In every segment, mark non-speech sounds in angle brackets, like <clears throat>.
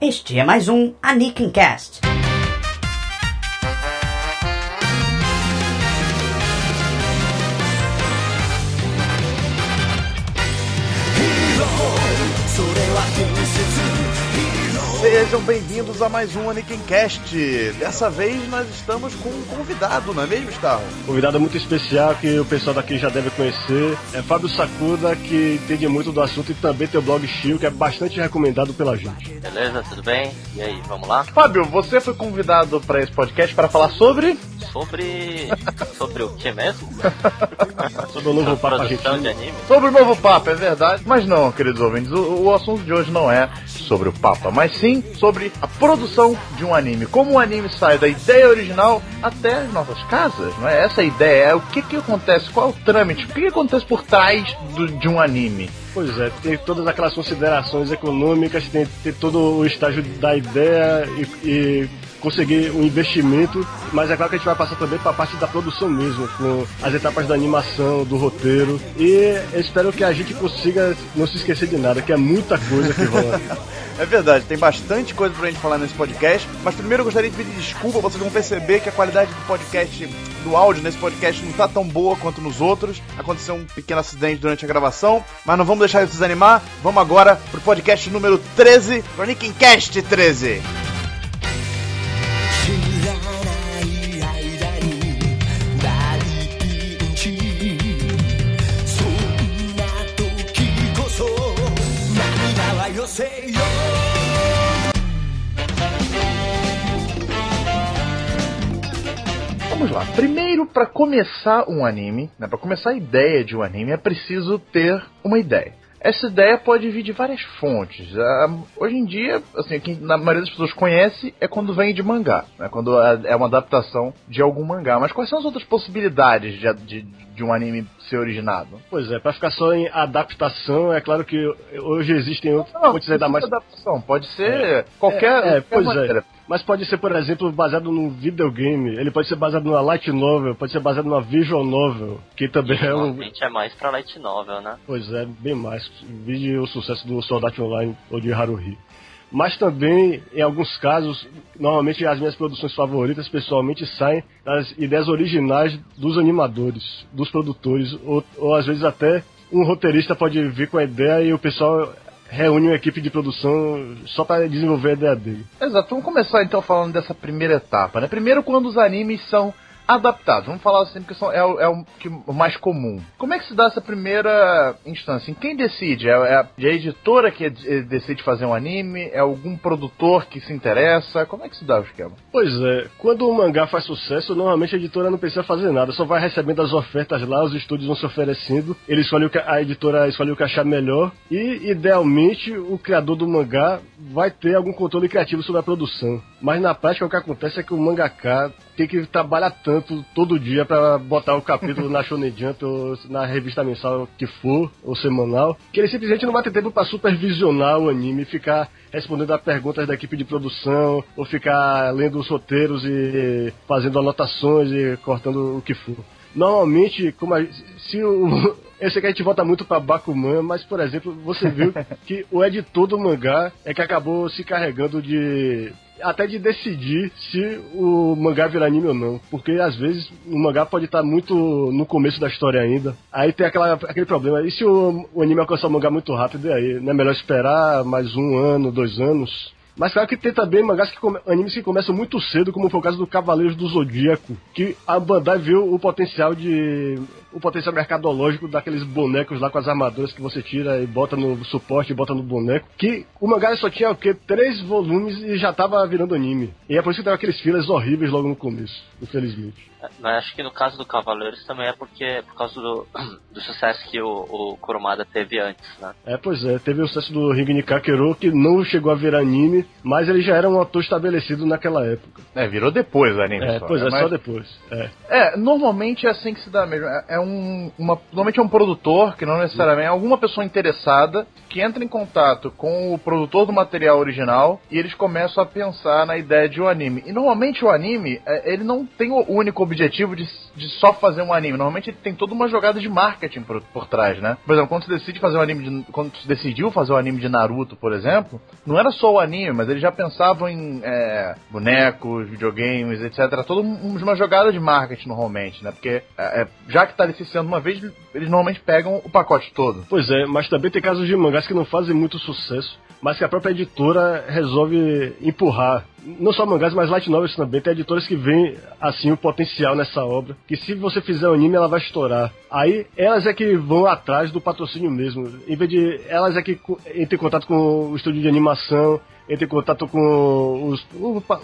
Este é mais um Anikin Cast. Sejam bem-vindos a mais um Anikin Cast. Dessa vez nós estamos com um convidado, não é mesmo, Starro? Convidado muito especial que o pessoal daqui já deve conhecer. É Fábio Sacuda, que entende muito do assunto e também tem o blog Chill, que é bastante recomendado pela gente. Beleza, tudo bem? E aí, vamos lá? Fábio, você foi convidado para esse podcast para falar sobre. Sobre. sobre o que mesmo? <laughs> Sobre o novo Papa Produção argentino. de anime? Sobre o novo Papa, é verdade. Mas não, queridos ouvintes, o, o assunto de hoje não é sobre o Papa, mas sim sobre a produção de um anime. Como o anime sai da ideia original até as nossas casas, não é? Essa é ideia, é o que que acontece, qual é o trâmite, o que, que acontece por trás do- de um anime. Pois é, tem todas aquelas considerações econômicas, tem, tem todo o estágio da ideia e, e conseguir um investimento, mas é claro que a gente vai passar também para a parte da produção mesmo, com as etapas da animação, do roteiro, e espero que a gente consiga não se esquecer de nada, que é muita coisa que rola. <laughs> É verdade, tem bastante coisa pra gente falar nesse podcast, mas primeiro eu gostaria de pedir desculpa, vocês vão perceber que a qualidade do podcast, do áudio nesse podcast não tá tão boa quanto nos outros. Aconteceu um pequeno acidente durante a gravação, mas não vamos deixar isso desanimar. Vamos agora pro podcast número 13, pro Nickin Cast 13. Lá. Primeiro, pra começar um anime, né, para começar a ideia de um anime, é preciso ter uma ideia. Essa ideia pode vir de várias fontes. Ah, hoje em dia, assim, quem na maioria das pessoas conhece é quando vem de mangá, né, quando é é uma adaptação de algum mangá. Mas quais são as outras possibilidades de, de, de um anime ser originado? Pois é, para ficar só em adaptação, é claro que hoje existem outras fontes ainda mais adaptação, pode ser qualquer, É, é, qualquer pois é. Mas pode ser, por exemplo, baseado num videogame, ele pode ser baseado numa light novel, pode ser baseado numa visual novel, que também é um. É mais pra light novel, né? Pois é, bem mais. Vide o sucesso do Sword Art Online ou de Haruhi. Mas também, em alguns casos, normalmente as minhas produções favoritas pessoalmente saem das ideias originais dos animadores, dos produtores, ou, ou às vezes até um roteirista pode vir com a ideia e o pessoal reúne uma equipe de produção só para desenvolver a ideia dele. Exato, vamos começar então falando dessa primeira etapa, né? Primeiro quando os animes são adaptados, vamos falar assim porque são, é, o, é o o mais comum. Como é que se dá essa primeira instância? Em quem decide? É, é a, é a editora que eh, decide fazer um anime? É algum produtor que se interessa? Como é que se dá o esquema? Pois é, quando o mangá faz sucesso, normalmente a editora não precisa fazer nada, só vai recebendo as ofertas lá, os estúdios vão se oferecendo, ele escolhe o que, a editora escolhe o que achar melhor e, idealmente, o criador do mangá vai ter algum controle criativo sobre a produção. Mas na prática o que acontece é que o mangaka tem que trabalhar tanto todo dia para botar o capítulo na Shonen Jump <laughs> ou na revista mensal que for, ou semanal, que ele simplesmente não vai ter tempo para supervisionar o anime, ficar respondendo a perguntas da equipe de produção, ou ficar lendo os roteiros e fazendo anotações e cortando o que for. Normalmente, como a, se o. <laughs> Eu sei que a gente volta muito pra Bakuman, mas, por exemplo, você viu <laughs> que o editor do mangá é que acabou se carregando de. Até de decidir se o mangá virar anime ou não. Porque às vezes o mangá pode estar muito no começo da história ainda. Aí tem aquela, aquele problema. E se o, o anime alcançar o mangá muito rápido, e aí? Não é melhor esperar mais um ano, dois anos? Mas claro que tem também mangás que come- animes que começam muito cedo, como foi o caso do Cavaleiros do Zodíaco, que a Bandai viu o potencial de o potencial mercadológico daqueles bonecos lá com as armaduras que você tira e bota no suporte e bota no boneco, que o mangá só tinha o quê? Três volumes e já tava virando anime. E é por isso que tava aqueles filas horríveis logo no começo, infelizmente. Mas acho que no caso do Cavaleiros também é porque é por causa do, <clears throat> do sucesso que o, o Kurumada teve antes, né? É, pois é, teve o sucesso do Ring Kakero, que não chegou a virar anime, mas ele já era um autor estabelecido naquela época. É, virou depois o anime É, só, pois né? é, Mas- só depois. É. É, normalmente é assim que se dá mesmo. É, é um um, uma, normalmente é um produtor, que não necessariamente é alguma pessoa interessada, que entra em contato com o produtor do material original e eles começam a pensar na ideia de um anime. E normalmente o anime, é, ele não tem o único objetivo de, de só fazer um anime. Normalmente ele tem toda uma jogada de marketing por, por trás, né? Por exemplo, quando você decide fazer um anime de, quando você decidiu fazer um anime de Naruto, por exemplo, não era só o anime, mas eles já pensavam em é, bonecos, videogames, etc. Toda uma jogada de marketing normalmente, né? Porque é, é, já que tá licenciando uma vez, eles normalmente pegam o pacote todo. Pois é, mas também tem casos de mangás que não fazem muito sucesso, mas que a própria editora resolve empurrar. Não só mangás, mas light novels também. Tem editoras que veem, assim, o potencial nessa obra. Que se você fizer um anime, ela vai estourar. Aí, elas é que vão atrás do patrocínio mesmo. Em vez de... Elas é que entram em contato com o estúdio de animação, entram em contato com os,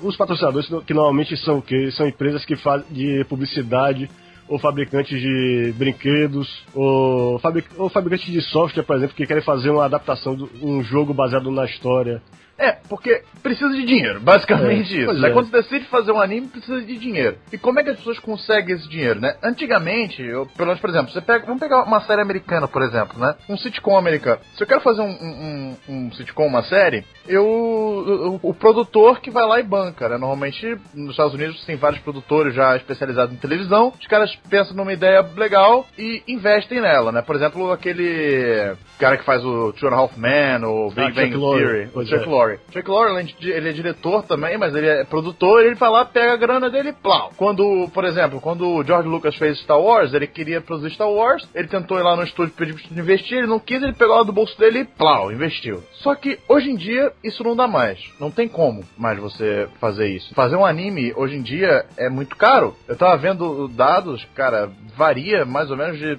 os patrocinadores, que normalmente são o quê? São empresas que fazem de publicidade, ou fabricantes de brinquedos, ou, fabric ou fabricantes de software, por exemplo, que querem fazer uma adaptação de um jogo baseado na história. É, porque precisa de dinheiro, basicamente É, isso. né? Quando você decide fazer um anime, precisa de dinheiro. E como é que as pessoas conseguem esse dinheiro, né? Antigamente, eu, pelo menos, por exemplo, você pega, vamos pegar uma série americana, por exemplo, né? Um sitcom americano. Se eu quero fazer um, um, um, sitcom, uma série, eu o, o produtor que vai lá e banca, né? Normalmente, nos Estados Unidos, tem vários produtores já especializados em televisão. Os caras pensam numa ideia legal e investem nela, né? Por exemplo, aquele cara que faz o Two and a Half Men, o Big Ah, Bang. Theory, o Chuck é. Lorre. Chuck Lorre, ele é diretor também, mas ele é produtor, ele vai lá, pega a grana dele e plau. Quando, por exemplo, quando o George Lucas fez Star Wars, ele queria produzir Star Wars, ele tentou ir lá no estúdio pedir estúdio investir, ele não quis, ele pegou lá do bolso dele e plau, investiu. Só que hoje em dia isso não dá mais. Não tem como mais você fazer isso. Fazer um anime hoje em dia é muito caro. Eu tava vendo dados, cara, varia mais ou menos de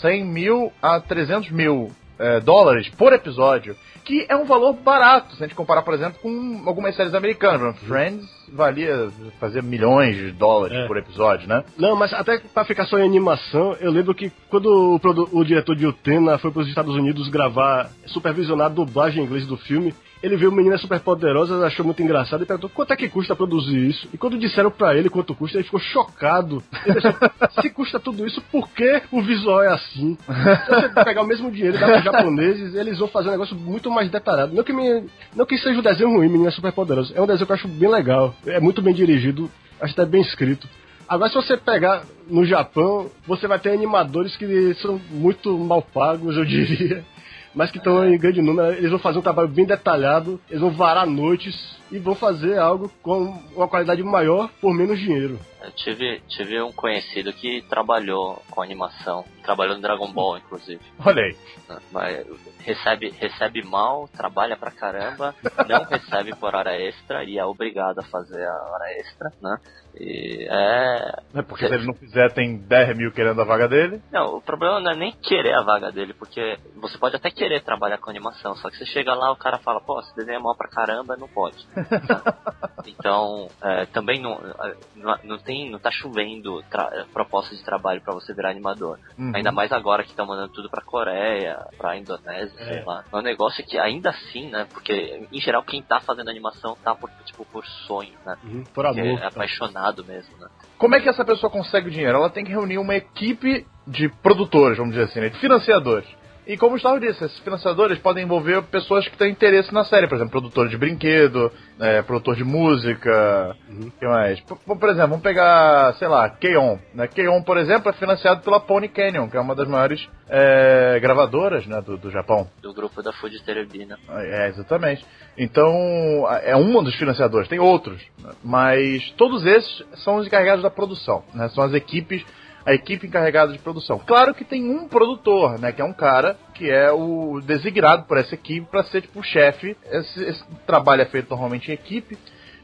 100 mil a 300 mil é, dólares por episódio, que é um valor barato, se a gente comparar, por exemplo, com algumas séries americanas. Friends valia fazer milhões de dólares É. por episódio, né? Não, mas até pra ficar só em animação, eu lembro que quando o, o diretor de Utena foi para os Estados Unidos gravar, supervisionar a dublagem em inglês do filme, ele viu Meninas Superpoderosas, achou muito engraçado e perguntou quanto é que custa produzir isso. E quando disseram pra ele quanto custa, ele ficou chocado. Ele pensou, <laughs> se custa tudo isso, por que o visual é assim? Se você pegar o mesmo dinheiro e dar pros japoneses, eles vão fazer um negócio muito mais detalhado. Não que, me, não que seja um desenho ruim, Meninas Superpoderosas. É um desenho que eu acho bem legal. É muito bem dirigido, acho até bem escrito. Agora, se você pegar no Japão, você vai ter animadores que são muito mal pagos, eu diria. Mas que estão em grande número, eles vão fazer um trabalho bem detalhado, eles vão varar noites e vão fazer algo com uma qualidade maior por menos dinheiro. Eu tive, tive um conhecido que trabalhou com animação, trabalhou no Dragon Ball, inclusive. Olha aí. né? Mas recebe, recebe mal, trabalha pra caramba, não <laughs> recebe por hora extra e é obrigado a fazer a hora extra, né? E é. É porque se ele não fizer, tem 10 mil querendo a vaga dele. Não, o problema não é nem querer a vaga dele, porque você pode até querer trabalhar com animação, só que você chega lá, o cara fala, pô, você desenha mal pra caramba, não pode. <laughs> então, é, também não, é, não, não tem, não tá chovendo proposta de trabalho pra você virar animador. Uhum. Ainda mais agora que estão mandando tudo pra Coreia, pra Indonésia, sei lá. É um negócio que ainda assim, né? Porque em geral quem tá fazendo animação tá por, tipo, por sonho, né? Por Porque amor. é apaixonado mesmo, né? Como é que essa pessoa consegue o dinheiro? Ela tem que reunir uma equipe de produtores, vamos dizer assim, né? de financiadores. E como o Gustavo disse, esses financiadores podem envolver pessoas que têm interesse na série, por exemplo, produtor de brinquedo, é, produtor de música, o que mais? Por, por exemplo, vamos pegar, sei lá, K-On! Né? K-On!, por exemplo, é financiado pela Pony Canyon, que é uma das maiores é, gravadoras né, do, do Japão. Do grupo da Fuji Terebi, né? É, exatamente. Então, é um dos financiadores, tem outros. né? Mas todos esses são os encarregados da produção, né? São as equipes, a equipe encarregada de produção. Claro que tem um produtor, né? Que é um cara que é o designado por essa equipe para ser tipo o chefe. Esse, esse trabalho é feito normalmente em equipe.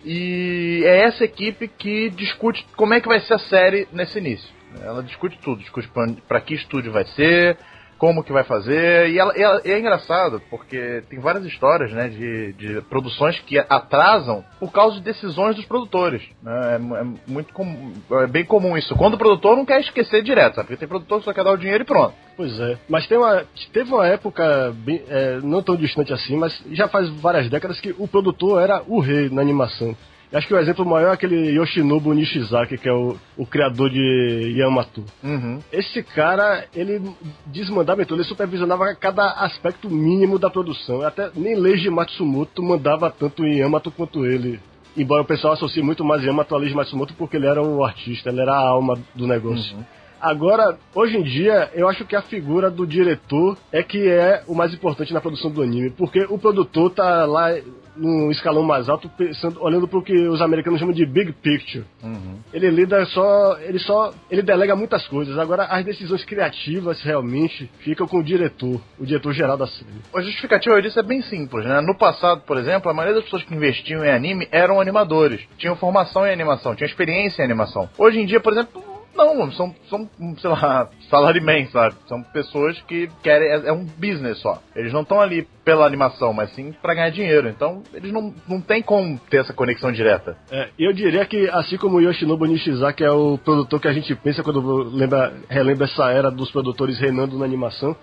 E é essa equipe que discute como é que vai ser a série nesse início. Ela discute tudo, discute para que estúdio vai ser, como que vai fazer. E, ela, e ela- e é engraçado, porque tem várias histórias né, de, de produções que atrasam por causa de decisões dos produtores. né? É, é muito comum, é bem comum isso. Quando o produtor não quer esquecer direto, sabe? Porque tem produtor que só quer dar o dinheiro e pronto. Pois é. Mas tem uma, teve uma época, bem- é, não tão distante assim, mas já faz várias décadas que o produtor era o rei na animação. Acho que o exemplo maior é aquele Yoshinobu Nishizaki, que é o, o criador de Yamato. Uhum. Esse cara, ele desmandava em tudo, ele supervisionava cada aspecto mínimo da produção. Até nem Leiji Matsumoto mandava tanto em Yamato quanto ele. Embora o pessoal associe muito mais Yamato a Leiji Matsumoto porque ele era o artista, ele era a alma do negócio. Agora, hoje em dia, eu acho que a figura do diretor é que é o mais importante na produção do anime, porque o produtor tá lá num escalão mais alto, pensando, olhando pro que os americanos chamam de big picture. Ele lida só, ele só, ele delega muitas coisas. Agora, as decisões criativas realmente ficam com o diretor, o diretor geral da série. A justificativa disso é bem simples, né? No passado, por exemplo, a maioria das pessoas que investiam em anime eram animadores. Tinham formação em animação, tinham experiência em animação. Hoje em dia, por exemplo, não, são, são, sei lá, salarymen, sabe? São pessoas que querem, é, é um business só. Eles não estão ali pela animação, mas sim pra ganhar dinheiro. Então, eles não, não tem como ter essa conexão direta. É, eu diria que, assim como o Yoshinobu Nishizaki é o produtor que a gente pensa quando lembra, relembra essa era dos produtores reinando na animação,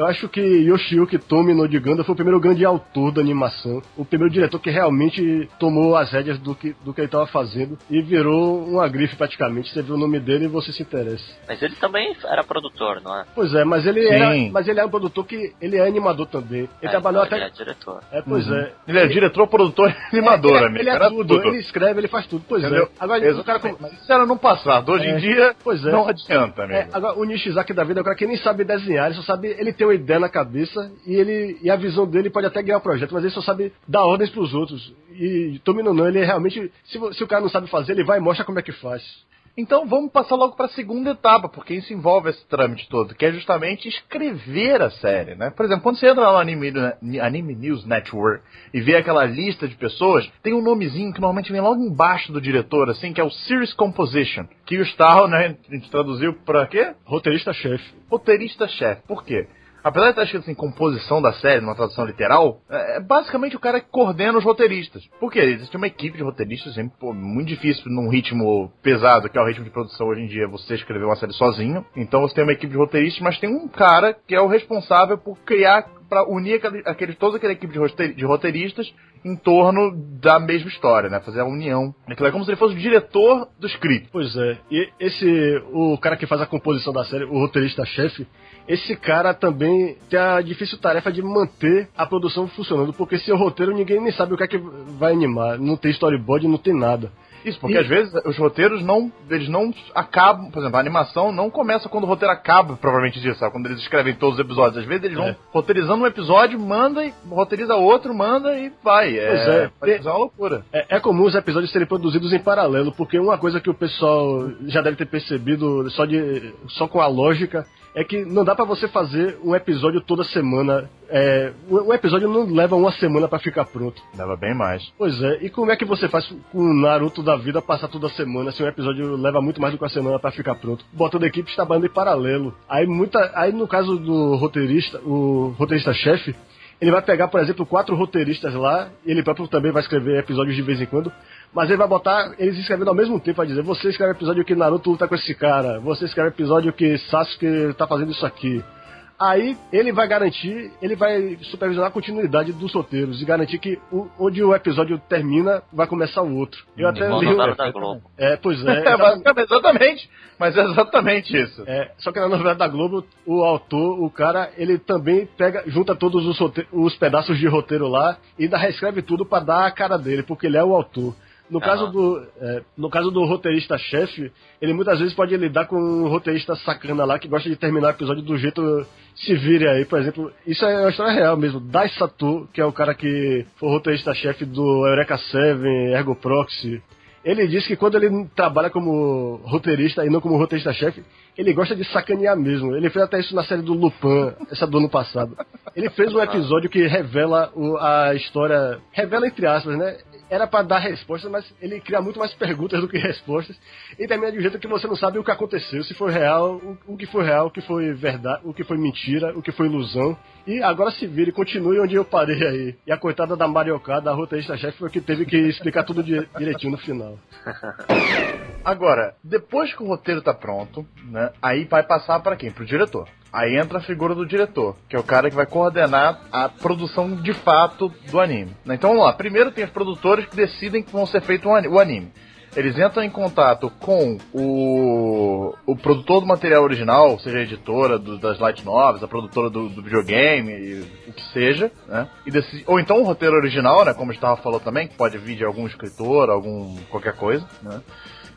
eu acho que Yoshiyuki Tomi no Ganda foi o primeiro grande autor da animação, o primeiro diretor que realmente tomou as rédeas do que, do que ele estava fazendo e virou uma grife praticamente. Você vê o nome dele e você se interessa. Mas ele também era produtor, não é? Pois é, mas ele Sim. era, mas ele é um produtor que ele é animador também. Ele É, trabalhou então até Ele é diretor. É, pois é. Ele é diretor, produtor e animador, ele, é- amigo. ele é Era tudo, ele escreve, ele faz tudo. Pois Entendeu? é. Agora, o cara com. Mas isso era no passado. Hoje É. em dia, Pois é. não adianta, amigo. É, agora, o Nishizaki da vida é o cara que nem sabe desenhar, ele só sabe, ele tem uma ideia na cabeça e ele e a visão dele pode até ganhar o projeto, mas ele só sabe dar ordens pros outros. E Tomino não, ele realmente, se, se o cara não sabe fazer, ele vai e mostra como é que faz. Então vamos passar logo para a segunda etapa, porque isso envolve esse trâmite todo, que é justamente escrever a série, né? Por exemplo, quando você entra lá no Anime, Anime News Network e vê aquela lista de pessoas, tem um nomezinho que normalmente vem logo embaixo do diretor, assim, que é o Series Composition, que o Starro, né, a gente traduziu para quê? Roteirista-chefe. roteirista-chefe. Por quê? Apesar de estar escrito assim, composição da série, numa tradução literal, é é basicamente o cara que coordena os roteiristas. Por quê? Existe uma equipe de roteiristas, sempre, pô, muito difícil num ritmo pesado, que é o ritmo de produção hoje em dia, você escrever uma série sozinho. Então você tem uma equipe de roteiristas, mas tem um cara que é o responsável por criar, para unir aquele, aquele, toda aquela equipe de roteiristas em torno da mesma história, né? Fazer a união. Aquilo é como se ele fosse o diretor do script. Pois é. E esse, o cara que faz a composição da série, o roteirista-chefe, esse cara também tem a difícil tarefa de manter a produção funcionando, porque sem o roteiro ninguém nem sabe o que é que vai animar. Não tem storyboard, não tem nada. Isso, porque às vezes os roteiros não. Eles não acabam. Por exemplo, a animação não começa quando o roteiro acaba, provavelmente disso, sabe? Quando eles escrevem todos os episódios. Às vezes eles vão É. roteirizando um episódio, manda e roteiriza outro, manda e vai. Pois é. fazer uma loucura. É, é comum os episódios serem produzidos em paralelo, porque uma coisa que o pessoal já deve ter percebido só, de, só com a lógica é que não dá pra você fazer um episódio toda semana. É, um um episódio não leva uma semana pra ficar pronto. Leva bem mais. Pois é, e como é que você faz com o Naruto da vida passar toda semana, se um episódio leva muito mais do que uma semana pra ficar pronto? Botando equipes trabalhando em paralelo. Aí muita. Aí no caso do roteirista, o roteirista-chefe, ele vai pegar, por exemplo, quatro roteiristas lá, ele próprio também vai escrever episódios de vez em quando, mas ele vai botar eles escrevendo ao mesmo tempo, vai dizer, você escreve episódio que Naruto luta com esse cara, você escreve episódio que Sasuke tá fazendo isso aqui. Aí ele vai garantir, ele vai supervisionar a continuidade dos roteiros e garantir que o- onde o episódio termina, vai começar o outro. Eu até Igual li. novela da Globo. É, pois é. <laughs> É, basicamente, exatamente. Mas é exatamente isso. É, só que na novela da Globo, o autor, o cara, ele também pega, junta todos os, os pedaços de roteiro lá e ainda reescreve tudo pra dar a cara dele, porque ele é o autor. No Aham. caso do, é, no caso do roteirista-chefe, ele muitas vezes pode lidar com um roteirista sacana lá que gosta de terminar o episódio do jeito se vire aí, por exemplo. Isso é uma história real mesmo. Dai Sato, que é o cara que foi o roteirista-chefe do Eureka 7, Ergo Proxy, ele disse que quando ele trabalha como roteirista e não como roteirista-chefe, ele gosta de sacanear mesmo. Ele fez até isso na série do Lupin, essa do ano passado. Ele fez um episódio que revela o- a história. Revela entre aspas, né? Era pra dar respostas, mas ele cria muito mais perguntas do que respostas. E termina de um jeito que você não sabe o que aconteceu, se foi real, o, o que foi real, o que foi verdade, o que foi mentira, o que foi ilusão. E agora se vira e continue onde eu parei aí. E a coitada da Marioká, da roteirista-chefe, foi que teve que explicar tudo di- direitinho no final. Agora, depois que o roteiro tá pronto, né? Aí vai passar para quem? Pro diretor. Aí entra a figura do diretor, que é o cara que vai coordenar a produção de fato do anime. né? Então vamos lá. Primeiro tem os produtores que decidem que vão ser feito o anime. Eles entram em contato com o, o produtor do material original, seja a editora do- das light novels, a produtora do, do videogame, e o que seja, né? E ou então o roteiro original, né? Como estava falando também, que pode vir de algum escritor, algum qualquer coisa, né?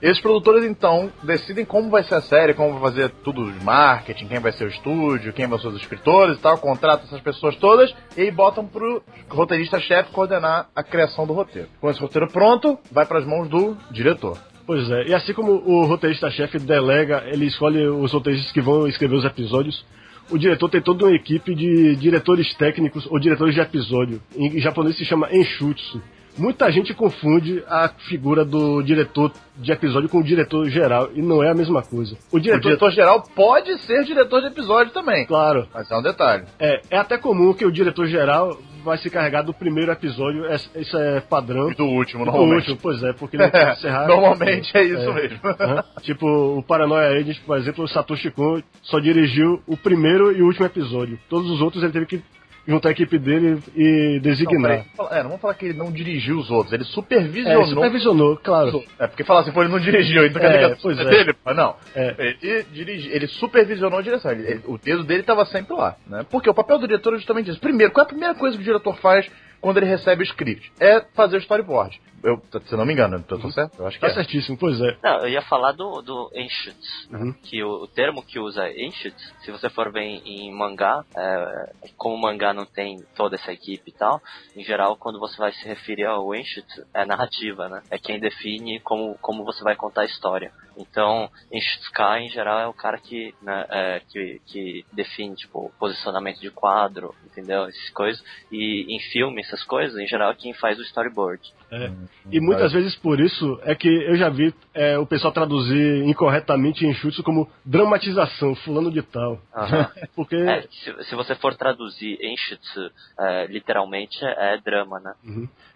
Esses produtores, então, decidem como vai ser a série, como vai fazer tudo de marketing, quem vai ser o estúdio, quem vão ser os escritores e tal, contratam essas pessoas todas e botam pro roteirista-chefe coordenar a criação do roteiro. Com esse roteiro pronto, vai para as mãos do diretor. Pois é, e assim como o roteirista-chefe delega, ele escolhe os roteiristas que vão escrever os episódios, o diretor tem toda uma equipe de diretores técnicos ou diretores de episódio. Em japonês se chama enshutsu. Muita gente confunde a figura do diretor de episódio com o diretor geral, e não é a mesma coisa. O O diretor, diretor geral pode ser diretor de episódio também. claro, Mas é um detalhe. é, é até comum que o diretor geral vai se carregar do primeiro episódio, é- isso é padrão. E do último, Do normalmente. último, pois é, porque ele vai encerrar. <laughs> Normalmente é isso mesmo. Aham. tipo, o Paranoia Agent, por exemplo, o Satoshi Kon só dirigiu o primeiro e o último episódio. Todos os outros ele teve que juntar a equipe dele e Não, designar. peraí. é, não vamos falar que ele não dirigiu os outros, ele supervisionou. é, supervisionou, claro. É, porque falar assim, pô, ele não dirigiu, então quer dizer que é é. dele? Mas não. É. Ele, dirigi, ele supervisionou a direção. ele- ele- o dedo dele estava sempre lá, né? Porque o papel do diretor é justamente isso. Primeiro, qual é a primeira coisa que o diretor faz quando ele recebe o script? É fazer o storyboard. Eu, se eu não me engano, eu tô certo? Eu acho que Tá é. certíssimo, pois é. Não, eu ia falar do, do Enshutsu, Uhum. que o, o termo que usa é Enshutsu, se você for ver em, em mangá, é, como o mangá não tem toda essa equipe e tal, em geral, quando você vai se referir ao Enshutsu, é narrativa, né? É quem define como, como você vai contar a história. Então, Enshutsuka, em geral, é o cara que, né, é, que, que define, tipo, posicionamento de quadro, entendeu? Essas coisas. E em filme, essas coisas, em geral, é quem faz o storyboard. É. E muitas vezes por isso é que eu já vi é, o pessoal traduzir incorretamente em chutes como dramatização, fulano de tal. Aham. <laughs> Porque É, se, se você for traduzir Enshutsu, é, literalmente é, é drama, né?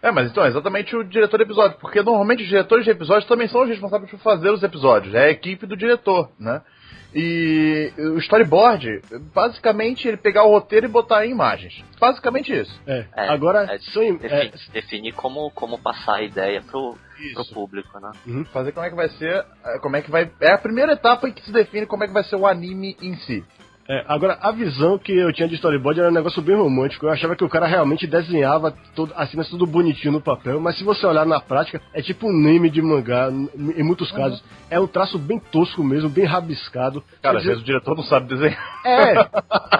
É, mas então é exatamente o diretor de episódio, porque normalmente os diretores de episódios também são os responsáveis por fazer os episódios, é a equipe do diretor, né? E o storyboard, basicamente, ele pegar o roteiro e botar em imagens. Basicamente isso. é, É, agora é, é, Definir, como, como passar a ideia pro, pro público, né? Fazer como é que vai ser, é, como é que vai. É a primeira etapa em que se define como é que vai ser o anime em si. É, agora, a visão que eu tinha de storyboard era um negócio bem romântico. Eu achava que o cara realmente desenhava todo, as cenas tudo bonitinho no papel, mas se você olhar na prática, é tipo um name de mangá, em muitos casos. É um traço bem tosco mesmo, bem rabiscado. Cara, às dizer, vezes o diretor não sabe desenhar. É,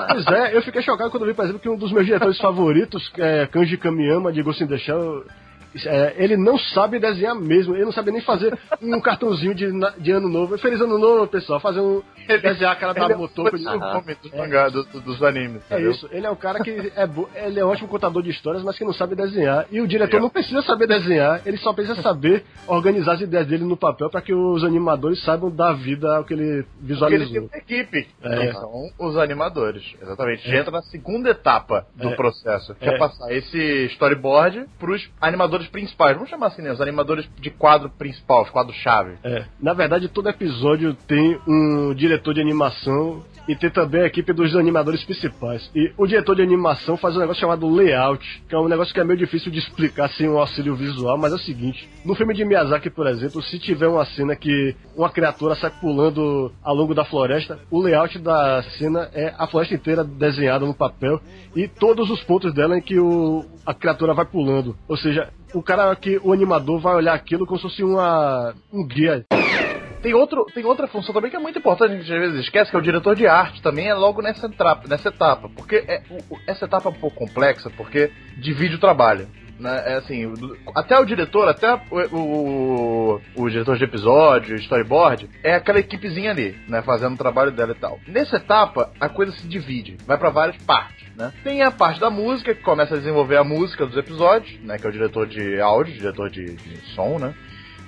pois é, eu fiquei chocado quando vi, por exemplo, que um dos meus diretores favoritos, é Kanji Kamiyama, de Ghost in the Shell, é, ele não sabe desenhar mesmo, ele não sabe nem fazer um <laughs> cartãozinho de, de ano novo. Feliz ano novo, pessoal, fazer um. desenhar a cara da Ele é o motor. Aham. nome dos mangá, do- do- dos animes. É entendeu? isso, ele é um cara que é, bo- ele é um ótimo contador de histórias, mas que não sabe desenhar. E o diretor não precisa saber desenhar, ele só precisa saber organizar as ideias dele no papel para que os animadores saibam dar vida ao que ele Porque ele visualizou. tem uma equipe. É. que São os animadores. Exatamente. Já entra na segunda etapa do É. processo, que é. É. passar esse storyboard pros animadores principais. Vamos chamar assim, né? Os animadores de quadro principal, os quadros-chave. É, na verdade, todo episódio tem um diretor de animação e tem também a equipe dos animadores principais. E o diretor de animação faz um negócio chamado layout, que é um negócio que é meio difícil de explicar sem um auxílio visual, mas é o seguinte: no filme de Miyazaki, por exemplo, se tiver uma cena que uma criatura sai pulando ao longo da floresta, o layout da cena é a floresta inteira desenhada no papel e todos os pontos dela em que o, a criatura vai pulando. Ou seja, o cara que o animador vai olhar aquilo como se fosse uma, um guia. Tem, outro, tem outra função também que é muito importante, a gente às vezes esquece, que é o diretor de arte também é logo nessa etapa, nessa etapa. Porque é, essa etapa é um pouco complexa, porque divide o trabalho. Né? É assim, até o diretor, até o, o, o diretor de episódio, storyboard, é aquela equipezinha ali, né? Fazendo o trabalho dela e tal. Nessa etapa, a coisa se divide, vai pra várias partes, né? Tem a parte da música, que começa a desenvolver a música dos episódios, né? Que é o diretor de áudio, diretor de, de som, né?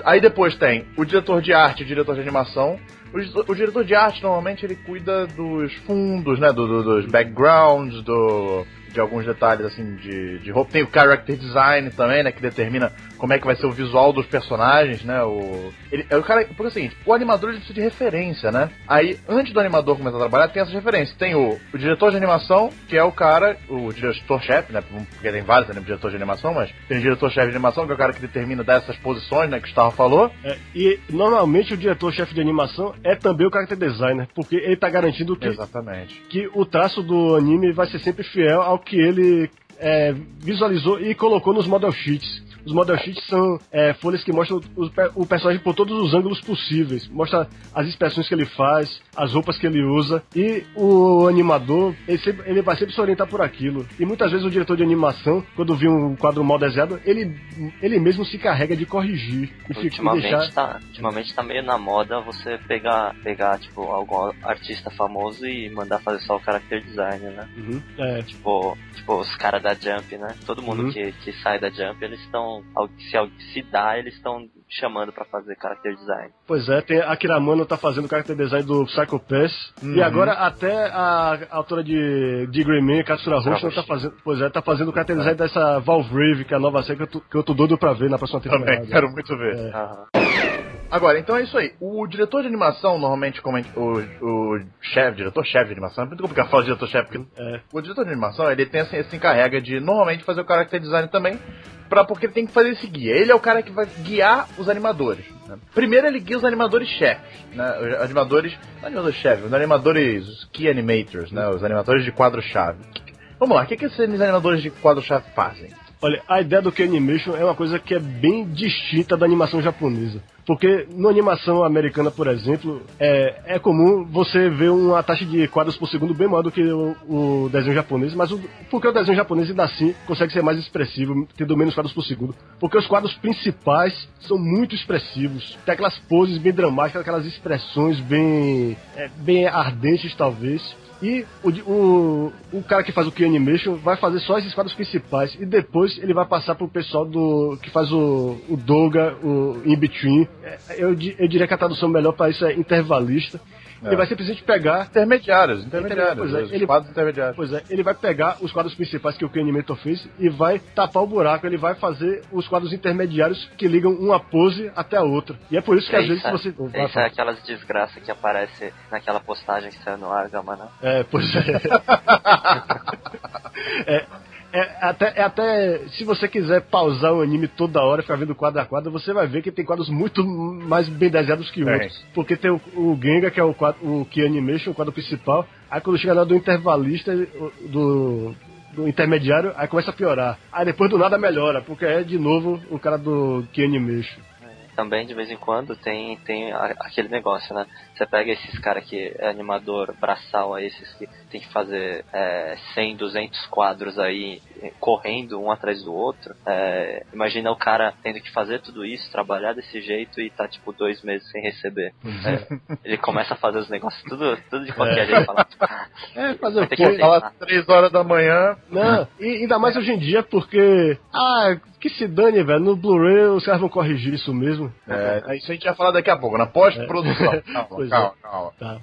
Aí depois tem o diretor de arte e o diretor de animação. O, o diretor de arte normalmente ele cuida dos fundos, né? do- do- dos backgrounds, do, de alguns detalhes, assim, de, de roupa. Tem o character design também, né? Que determina como é que vai ser o visual dos personagens, né? O, ele, é o cara. Porque é o seguinte, o animador ele precisa de referência, né? Aí, antes do animador começar a trabalhar, tem essas referências. Tem o, o diretor de animação, que é o cara, o diretor-chefe, né? Porque tem vários né, diretores de animação, mas tem o diretor-chefe de animação, que é o cara que determina dessas posições, né? Que o Gustavo falou. É, e normalmente o diretor-chefe de animação é também o character designer, porque ele tá garantindo que, Exatamente. que o traço do anime vai ser sempre fiel ao que ele é, visualizou e colocou nos model sheets. Os model sheets são é, folhas que mostram os pe- o personagem por todos os ângulos possíveis. Mostra as expressões que ele faz, as roupas que ele usa. E o animador, ele, sempre- ele vai sempre se orientar por aquilo. E muitas vezes o diretor de animação, quando viu um quadro mal desenhado, ele, ele mesmo se carrega de corrigir. E, fica, Ultimamente, deixar... tá, ultimamente tá meio na moda você pegar, pegar tipo, algum artista famoso e mandar fazer só o character design, né? Uhum, é. Tipo, tipo os caras da Jump, né? Todo mundo Uhum. que, que sai da Jump, eles estão. Se, al- se dá, eles estão chamando pra fazer character design. Pois é, tem a Akira Mano tá fazendo o character design do Psycho Pass. Uhum. E agora até a, a autora de, de Grey Man, Katsura Roshi. tá fazendo, pois é, tá fazendo o character design dessa Valvrave, que é a nova série que eu, tô, que eu tô doido pra ver na próxima Também, temporada. quero muito ver. É. Aham. Agora, então é isso aí. O diretor de animação, normalmente, como gente- o, o chefe, diretor-chefe de animação, é muito complicado falar diretor-chefe, porque É. o diretor de animação, ele tem assim, se encarrega de, normalmente, fazer o character design também, pra, porque ele tem que fazer esse guia. Ele é o cara que vai guiar os animadores. né? Primeiro ele guia os animadores chefes, né? Os animadores, não animadores chefes, os animadores os key animators, né? Os animadores de quadro-chave. Vamos lá, o que, que esses animadores de quadro-chave fazem? Olha, a ideia do K-Animation é uma coisa que é bem distinta da animação japonesa. Porque na animação americana, por exemplo, é, é comum você ver uma taxa de quadros por segundo bem maior do que o, o desenho japonês, mas o, porque o desenho japonês ainda assim consegue ser mais expressivo, tendo menos quadros por segundo. Porque os quadros principais são muito expressivos. Tem aquelas poses bem dramáticas, aquelas expressões bem, é, bem ardentes, talvez. E o, o, o cara que faz o Key Animation vai fazer só esses quadros principais. E depois ele vai passar pro pessoal do que faz o, o Doga, o In Between. É, Eu, eu diria que a tradução melhor para isso é intervalista. Ele vai simplesmente pegar. Intermediários, intermediários, Pois é, os ele- quadros intermediários. Pois é, ele vai pegar os quadros principais que o Animator fez e vai tapar o buraco. Ele vai fazer os quadros intermediários que ligam uma pose até a outra. E é por isso que às vezes Isso, você. é, isso é aquelas desgraças que aparece naquela postagem que saiu no Argama, né? É, pois é. <laughs> <laughs> é, é, até, é até. Se você quiser pausar o anime toda hora e ficar vendo quadro a quadro, você vai ver que tem quadros muito mais bem desenhados que É. outros. Porque tem o, o Genga, que é o, quadro, o Key Animation, o quadro principal. Aí quando chega na hora do intervalista, do, do intermediário, aí começa a piorar. Aí depois do nada melhora, porque é de novo o cara do Key Animation. Também, de vez em quando, tem, tem a- aquele negócio, né? Você pega esses caras que é animador braçal, aí, esses que tem que fazer é, 100, 200 quadros aí, eh, correndo um atrás do outro. É, imagina o cara tendo que fazer tudo isso, trabalhar desse jeito e tá, tipo, dois meses sem receber. É, ele começa a fazer os negócios tudo, tudo de qualquer jeito. Fala, "Ah, É, fazer o Tem quê? que fazer. Fala três horas da manhã, Não, e ainda mais hoje em dia, porque. Ah, que se dane, velho. No Blu-ray os caras vão corrigir isso mesmo. É, isso a gente vai falar daqui a pouco, na pós-produção. Calma, <laughs> Pois é. calma, calma. Tá.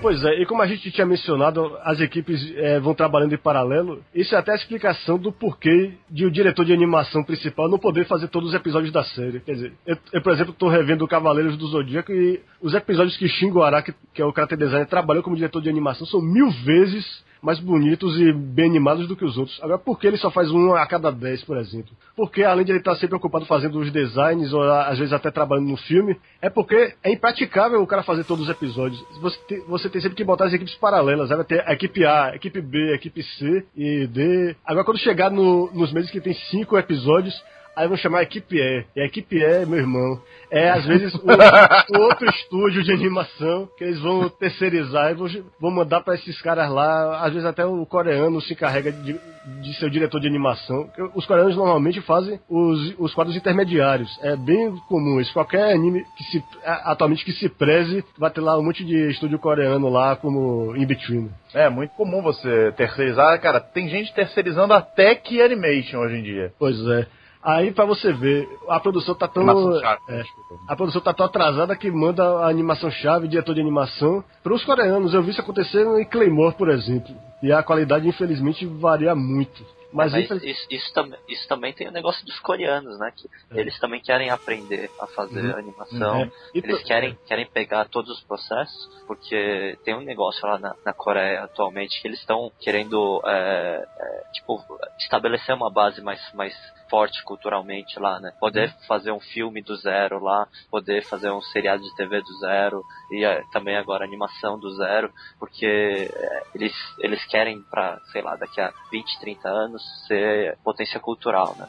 Pois é, e como a gente tinha mencionado, as equipes eh, vão trabalhando em paralelo. Isso é até a explicação do porquê de o diretor de animação principal não poder fazer todos os episódios da série. Quer dizer, eu, eu, por exemplo, estou revendo Cavaleiros do Zodíaco e os episódios que Shingo Araki, que é o character designer, trabalhou como diretor de animação são mil vezes mais bonitos e bem animados do que os outros. Agora, por que ele só faz um a cada dez, por exemplo? Porque além de ele estar sempre ocupado fazendo os designs, ou às vezes até trabalhando no filme, é porque é impraticável o cara fazer todos os episódios. Você tem, você tem sempre que botar as equipes paralelas. Vai ter a equipe A, a equipe B, a equipe C e D. Agora, quando chegar no- nos meses que tem cinco episódios, Aí vão chamar a equipe E. E a equipe E, meu irmão, é às vezes <laughs> o, o outro estúdio de animação que eles vão terceirizar e vão, vão mandar pra esses caras lá. Às vezes até o coreano se encarrega de, de ser o diretor de animação. Os coreanos normalmente fazem os, os quadros intermediários. É bem comum isso. Qualquer anime que se, atualmente que se preze vai ter lá um monte de estúdio coreano lá como In Between. É muito comum você terceirizar. Cara, tem gente terceirizando até que animation hoje em dia. Pois é. Aí pra você ver, a produção tá tão. Animação chave, é, desculpa. a produção tá tão atrasada que manda a animação chave, diretor de animação, pros coreanos. Eu vi isso acontecer em Claymore, por exemplo. E a qualidade, infelizmente, varia muito. Mas, Mas infeliz- isso, isso, também, isso também tem o negócio dos coreanos, né? Que É. eles também querem aprender a fazer animação. É. E Eles querem, querem pegar todos os processos, porque tem um negócio lá na, na Coreia atualmente que eles estão querendo, é, é, tipo, estabelecer uma base mais, mais forte culturalmente lá, né? Poder Uhum. fazer um filme do zero lá, poder fazer um seriado de TV do zero e é, também agora animação do zero, porque é, eles, eles querem pra, sei lá, daqui a 20, 30 anos ser potência cultural, né?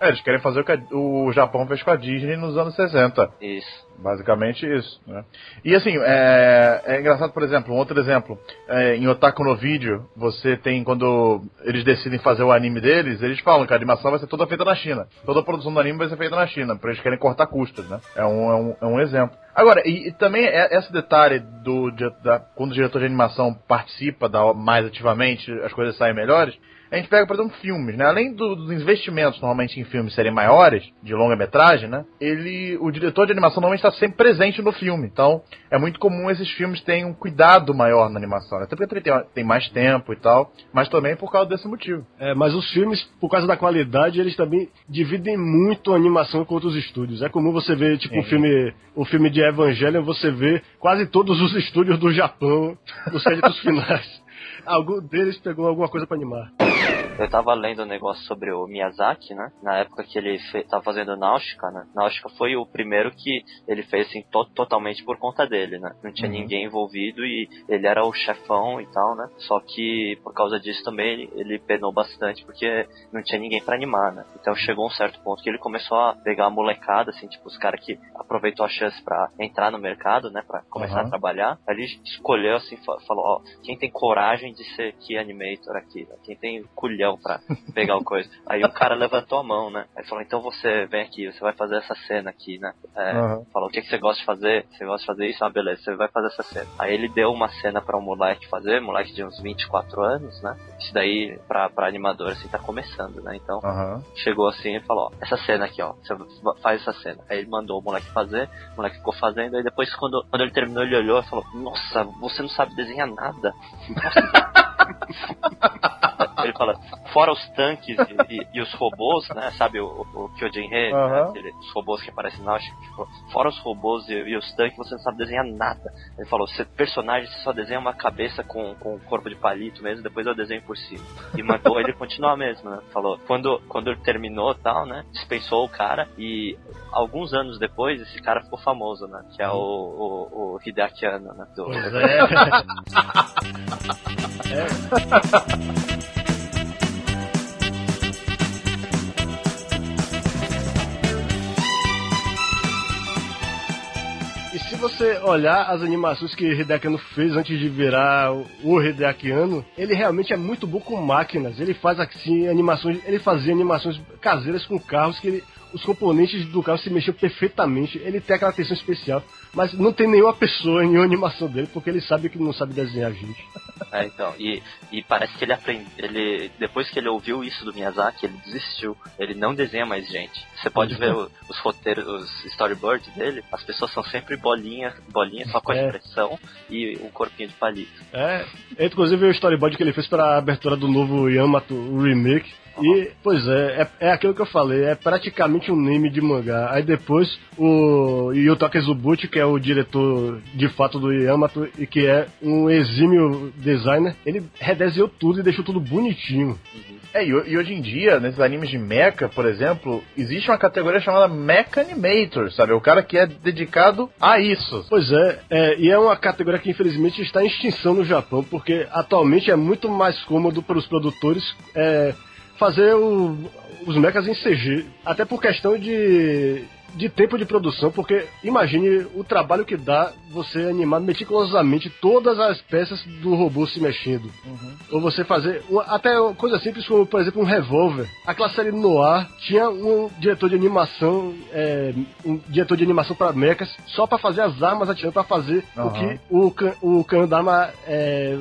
É, eles querem fazer o que a- o Japão fez com a Disney nos anos 60. Isso. Basicamente isso, né? E assim, é, é engraçado, por exemplo, um outro exemplo. É, em Otaku no Vídeo, você tem, quando eles decidem fazer o anime deles, eles falam que a animação vai ser toda feita na China. Toda a produção do anime vai ser feita na China, porque eles querem cortar custos, né? É um, é um, é um exemplo. Agora, e, e também é, esse detalhe do, da, quando o diretor de animação participa da, mais ativamente, as coisas saem melhores. A gente pega, por exemplo, filmes, né? Além do- dos investimentos normalmente em filmes serem maiores, de longa metragem, né? Ele, o diretor de animação normalmente está sempre presente no filme. Então, é muito comum esses filmes terem um cuidado maior na animação. né? Até porque também tem, tem mais tempo e tal, mas também por causa desse motivo. É, mas os filmes, por causa da qualidade, eles também dividem muito a animação com outros estúdios. É comum você ver, tipo, o Sim. filme, o filme de Evangelion, você vê quase todos os estúdios do Japão nos créditos <laughs> finais. Algum deles pegou alguma coisa pra animar. Eu tava lendo um negócio sobre o Miyazaki, né? Na época que ele fe tava fazendo Náutica, né? Náutica foi o primeiro que ele fez assim to totalmente por conta dele, né? Não tinha Uhum. ninguém envolvido e ele era o chefão e tal, né? Só que por causa disso também ele, penou bastante porque não tinha ninguém pra animar, né? Então chegou um certo ponto que ele começou a pegar a molecada, assim, tipo os caras que aproveitou a chance pra entrar no mercado, né? Pra começar Uhum. a trabalhar. Aí ele escolheu assim, fa- falou, ó, quem tem coragem de ser key animator aqui, né? Quem tem culhão pra pegar o coisa. Aí o cara levantou a mão, né? Aí falou, então você vem aqui, você vai fazer essa cena aqui, né? É, Aham. Falou, o que, que você gosta de fazer? Você gosta de fazer isso? Ah, beleza, você vai fazer essa cena. Aí ele deu uma cena pra um moleque fazer, moleque de uns 24 anos, né? Isso daí, pra, pra animador, assim, tá começando, né? Então, Aham. chegou assim e falou, ó, essa cena aqui, ó, você faz essa cena. Aí ele mandou o moleque fazer, o moleque ficou fazendo, aí depois quando, quando ele terminou, ele olhou e falou, nossa, você não sabe desenhar nada. <laughs> ele fala, fora os tanques e, e- e os robôs, né, sabe o, o Kyojin-He, Aham. né, aquele- os robôs que aparecem na tipo, fora os robôs e, e os tanques, você não sabe desenhar nada. Ele falou, você personagem, você só desenha uma cabeça com, com um corpo de palito mesmo, depois eu desenho por cima. E mandou ele continuar mesmo, né, falou, quando, quando ele terminou tal, né, dispensou o cara e alguns anos depois esse cara ficou famoso, né, que é o, o, o Hideaki Anno, né, do, Pois é. E <laughs> <laughs> você olhar as animações que Hideaki Anno fez antes de virar o Hideaki Anno, ele realmente é muito bom com máquinas. Ele faz assim animações, ele fazia animações caseiras com carros que ele- os componentes do carro se mexiam perfeitamente. Ele tem aquela atenção especial, mas não tem nenhuma pessoa em nenhuma animação dele porque ele sabe que não sabe desenhar gente. É, então, e, e parece que ele aprende, ele, depois que ele ouviu isso do Miyazaki, ele desistiu, ele não desenha mais gente. Você pode ver o- os roteiros, os storyboards dele, as pessoas são sempre bolinha, bolinha só com a É. expressão e um corpinho de palito. É, inclusive o storyboard que ele fez para a abertura do novo Yamato o remake. E, pois é, é, é aquilo que eu falei, é praticamente um name de mangá. Aí depois o Yutaka Zubuchi, que é o diretor de fato do Yamato e que é um exímio designer, ele redesenhou tudo e deixou tudo bonitinho. É, e, e hoje em dia, nesses animes de mecha, por exemplo, existe uma categoria chamada Mecha Animator, sabe? O cara que é dedicado a isso. Pois é, é, e é uma categoria que infelizmente está em extinção no Japão, porque atualmente é muito mais cômodo para os produtores é, fazer o- os mechas em CG, até por questão de, de tempo de produção, porque imagine o trabalho que dá você animar meticulosamente todas as peças do robô se mexendo. Ou você fazer uma- até coisa simples como, por exemplo, um revólver. Aquela série Noir tinha um diretor de animação, é, um diretor de animação para mechas, só para fazer as armas atirando, para fazer o Aham. que o, can- o arma é,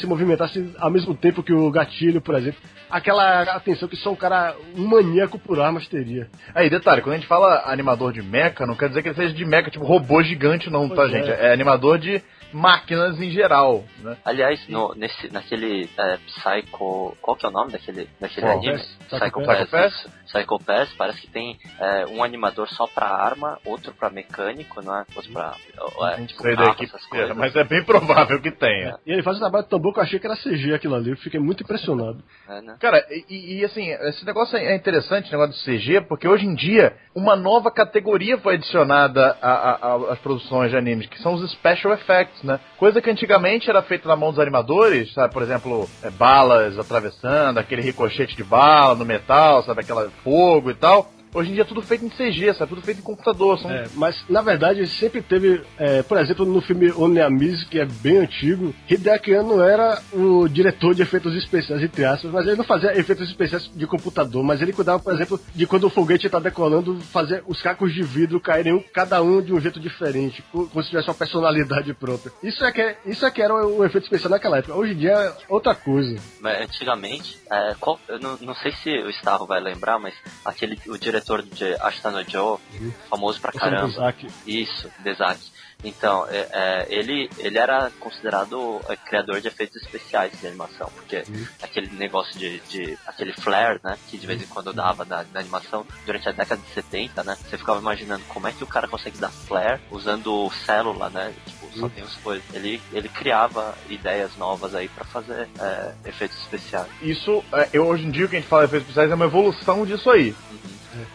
se movimentasse ao mesmo tempo que o gatilho, por exemplo. Aquela atenção que só um cara, um maníaco por armas teria. Aí, detalhe, quando a gente fala animador de mecha, não quer dizer que ele seja de mecha, tipo robô gigante, não, tá, Pois gente? é. É animador de máquinas em geral, né? Aliás, no, nesse, naquele é, Psycho. Qual que é o nome daquele, daquele Qual? anime? Psycho Psycho Pass. Pass. Psycho Pass? parece que tem é, um animador só pra arma, outro pra mecânico, não é? Outro pra. É, Não tipo, sei carro, da equipe essas inteira, coisas. mas é bem provável que tenha. E ele faz um trabalho tão bom que eu achei que era CG aquilo ali. Eu fiquei muito impressionado. É, né? Cara, e, e, assim, esse negócio é interessante, esse negócio do CG, porque hoje em dia uma nova categoria foi adicionada às produções de animes, que são os special effects, né? Coisa que antigamente era feita na mão dos animadores, sabe? Por exemplo, é, balas atravessando, aquele ricochete de bala no metal, sabe? Aquela fogo e tal. Hoje em dia é tudo feito em CG, sabe? Tudo feito em computador. São... É, mas na verdade sempre teve, é, por exemplo, no filme Oneamiz, que é bem antigo, Hideaki Anno era o diretor de efeitos especiais, entre aspas, mas ele não fazia efeitos especiais de computador, mas ele cuidava, por exemplo, de quando o foguete está decolando, fazer os cacos de vidro caírem um, cada um de um jeito diferente, co- como se tivesse uma personalidade própria. Isso é que, é- isso é que era o, o efeito especial naquela época. Hoje em dia é outra coisa. Mas antigamente, é, qual- eu não, não sei se o Starro vai lembrar, mas aquele, o diretor de Ashitano Joe, famoso pra caramba. Isso, Desaki. Então, é, é, ele, ele era considerado é, criador de efeitos especiais de animação, porque aquele negócio de, de. aquele flare, né? Que de vez em quando dava na, na animação durante a década de 70, né? Você ficava imaginando como é que o cara consegue dar flare usando célula, né? Tipo, só tem as coisas. Ele, ele criava ideias novas aí pra fazer é, efeitos especiais. Isso, é, eu, hoje em dia, o que a gente fala de efeitos especiais é uma evolução disso aí.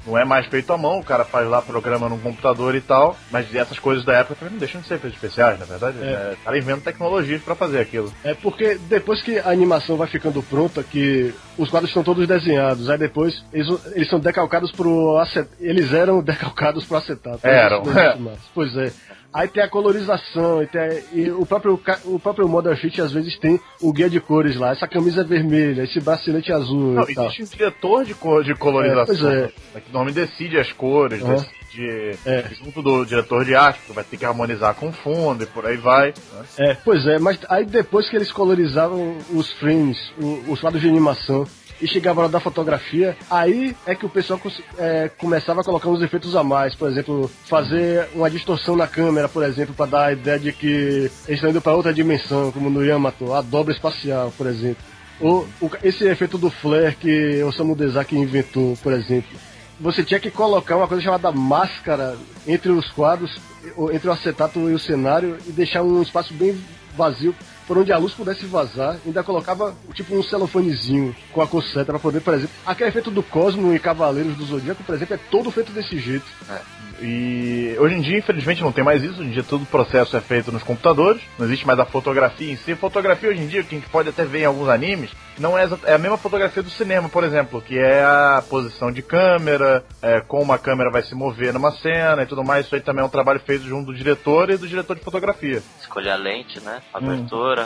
Não é mais feito à mão, o cara faz lá programa no computador e tal, mas essas coisas da época também não deixam de ser efeitos especiais, na verdade. É. O cara inventa tecnologias pra fazer aquilo. É porque depois que a animação vai ficando pronta, que os quadros estão todos desenhados, aí depois eles, eles são decalcados pro acetato. Eles eram decalcados pro acetato. Eram. <laughs> Mais. Pois é. Aí tem a colorização, e, tem e o próprio o próprio Model Sheet às vezes tem o guia de cores lá. Essa camisa é vermelha, esse bracelete é azul Não, existe um diretor de, cor, de colorização. É, né, Que normalmente decide as cores, Uhum. decide É. junto do diretor de arte, que vai ter que harmonizar com o fundo e por aí vai. né? É, pois é, mas aí depois que eles colorizavam os frames, os quadros de animação, e chegava hora da fotografia, aí é que o pessoal é, começava a colocar uns efeitos a mais, por exemplo, fazer uma distorção na câmera, por exemplo, para dar a ideia de que eles estão indo para outra dimensão, como no Yamato, a dobra espacial, por exemplo. Ou o- esse efeito do flare que o Samu Dezaki inventou, por exemplo. Você tinha que colocar uma coisa chamada máscara entre os quadros, entre o acetato e o cenário, e deixar um espaço bem vazio por onde a luz pudesse vazar, ainda colocava tipo um celofanezinho com a coceta para poder, por exemplo, aquele efeito do Cosmo e Cavaleiros do Zodíaco, por exemplo, é todo feito desse jeito. E hoje em dia, infelizmente, não tem mais isso. Hoje em dia, todo o processo é feito nos computadores. Não existe mais a fotografia em si. Fotografia, hoje em dia, que a gente pode até ver em alguns animes, não é, é a mesma fotografia do cinema, por exemplo, que é a posição de câmera, é, como a câmera vai se mover numa cena e tudo mais. Isso aí também é um trabalho feito junto do diretor e do diretor de fotografia. Escolher a lente, né? Abertura.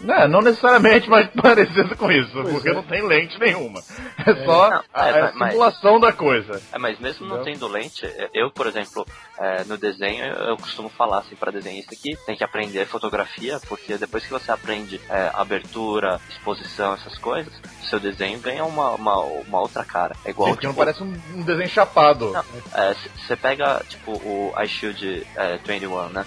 Não, não necessariamente, mas <laughs> parecido com isso, Pois porque é. não tem lente nenhuma. É, só Não, a, é, a mas- simulação da coisa. É, mas mesmo não Entendeu? tendo lente, eu, por exemplo, é, no desenho, eu costumo falar assim para desenhista que tem que aprender fotografia, porque depois que você aprende é, abertura, exposição, essas coisas, o seu desenho ganha uma, uma, uma outra cara. É igual, não tipo, parece um, um desenho chapado. você pega, tipo, o iShield é, 21, né?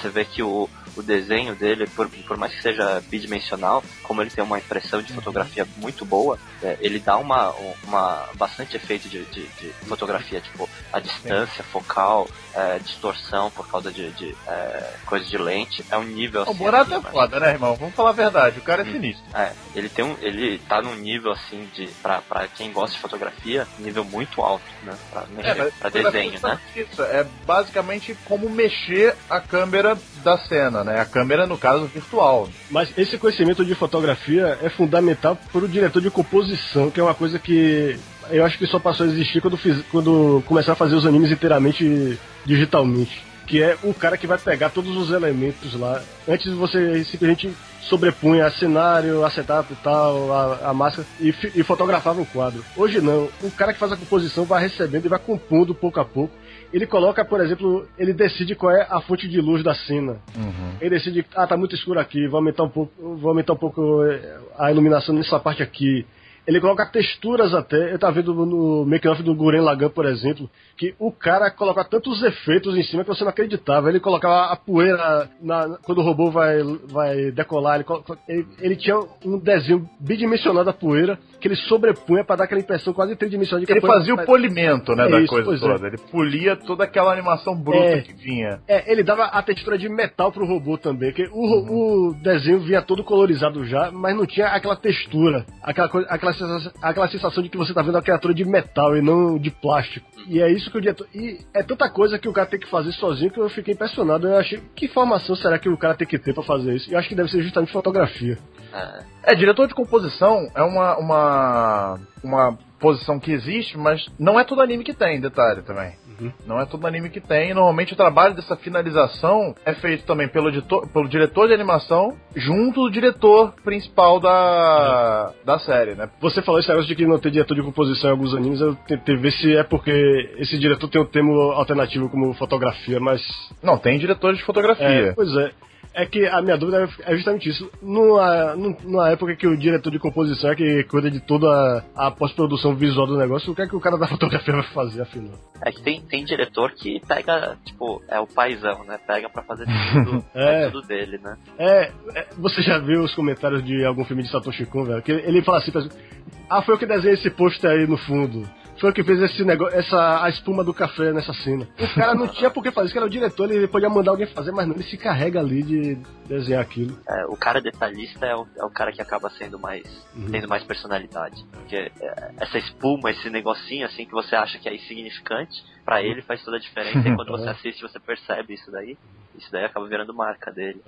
Você vê que o, o desenho dele, por, por mais que seja bidimensional, como ele tem uma impressão de fotografia muito boa, é, ele dá uma, uma bastante efeito de, de, de fotografia, tipo, a distância focal, é, distorção por causa de, de é, coisa de lente, é um nível O assim. Borato é acima. foda, né, irmão? Vamos falar a verdade. O cara é sinistro. É, ele tem um, ele tá num nível assim de pra, pra quem gosta de fotografia, nível muito alto, né? Pra mexer, mas pra desenho, é né? Isso, é basicamente como mexer a câmera da cena, né? A câmera, no caso, virtual. Mas esse conhecimento de fotografia é fundamental para o diretor de composição, que é uma coisa que eu acho que só passou a existir quando, fiz, quando começaram a fazer os animes inteiramente digitalmente. que é o cara que vai pegar todos os elementos lá. Antes você simplesmente sobrepunha cenário, acetato e tal, a, a máscara e, e fotografava o quadro. Hoje não, o cara que faz a composição vai recebendo e vai compondo pouco a pouco. Ele coloca, por exemplo, ele decide qual é a fonte de luz da cena. Ele decide, ah, tá muito escuro aqui, vou aumentar um pouco, vou aumentar um pouco eh, a iluminação nessa parte aqui. Ele coloca texturas até. Eu tava vendo no make-off do Guren Lagan, por exemplo, que o cara coloca tantos efeitos em cima que você não acreditava. Ele colocava a poeira na- quando o robô vai, vai decolar. Ele, ele, ele tinha um desenho bidimensional da poeira que ele sobrepunha para dar aquela impressão quase tridimensional de que Ele poeira- fazia o polimento, né, É da isso, coisa é. toda. Ele polia toda aquela animação bruta É. que vinha. É, ele dava a textura de metal pro robô também, que o, ro- o desenho vinha todo colorizado já, mas não tinha aquela textura, aquela, coisa, aquela, sensação, de que você tá vendo uma criatura de metal e não de plástico. E é isso que o diretor. E é tanta coisa que o cara tem que fazer sozinho que eu fiquei impressionado. Eu achei, que formação será que o cara tem que ter pra fazer isso? Eu acho que deve ser justamente fotografia. É, É, diretor de composição é uma, uma, uma posição que existe, mas não é todo anime que tem, detalhe também. Não é todo anime que tem. Normalmente o trabalho dessa finalização é feito também pelo, editor, pelo diretor de animação junto do diretor principal da, da série, né? Você falou esse negócio de que não tem diretor de composição em alguns animes, eu tentei ver se é porque esse diretor tem um termo alternativo como fotografia, mas Não, tem diretores de É, fotografia. pois é. É que a minha dúvida é justamente isso. Numa, num- numa época que o diretor de composição é que cuida de toda a, a pós-produção visual do negócio, o que é que o cara da fotografia vai fazer, afinal? é que tem, tem diretor que pega, tipo, é o paizão, né? Pega pra fazer tudo, <laughs> É. tudo dele, né? É, é, você já viu os comentários de algum filme de Satoshi Kon, velho? Que ele fala assim, por exemplo, ah, foi eu que desenhei esse pôster aí no fundo. Foi que fez esse negócio, essa, a espuma do café nessa cena. O cara não tinha por que fazer isso, era o diretor, ele podia mandar alguém fazer, mas não, ele se carrega ali de desenhar aquilo. É, o cara detalhista é o, é o cara que acaba sendo mais Uhum. tendo mais personalidade. Porque é, essa espuma, esse negocinho assim que você acha que é insignificante, pra ele faz toda a diferença. e quando <laughs> você assiste, você percebe isso daí. Isso daí acaba virando marca dele.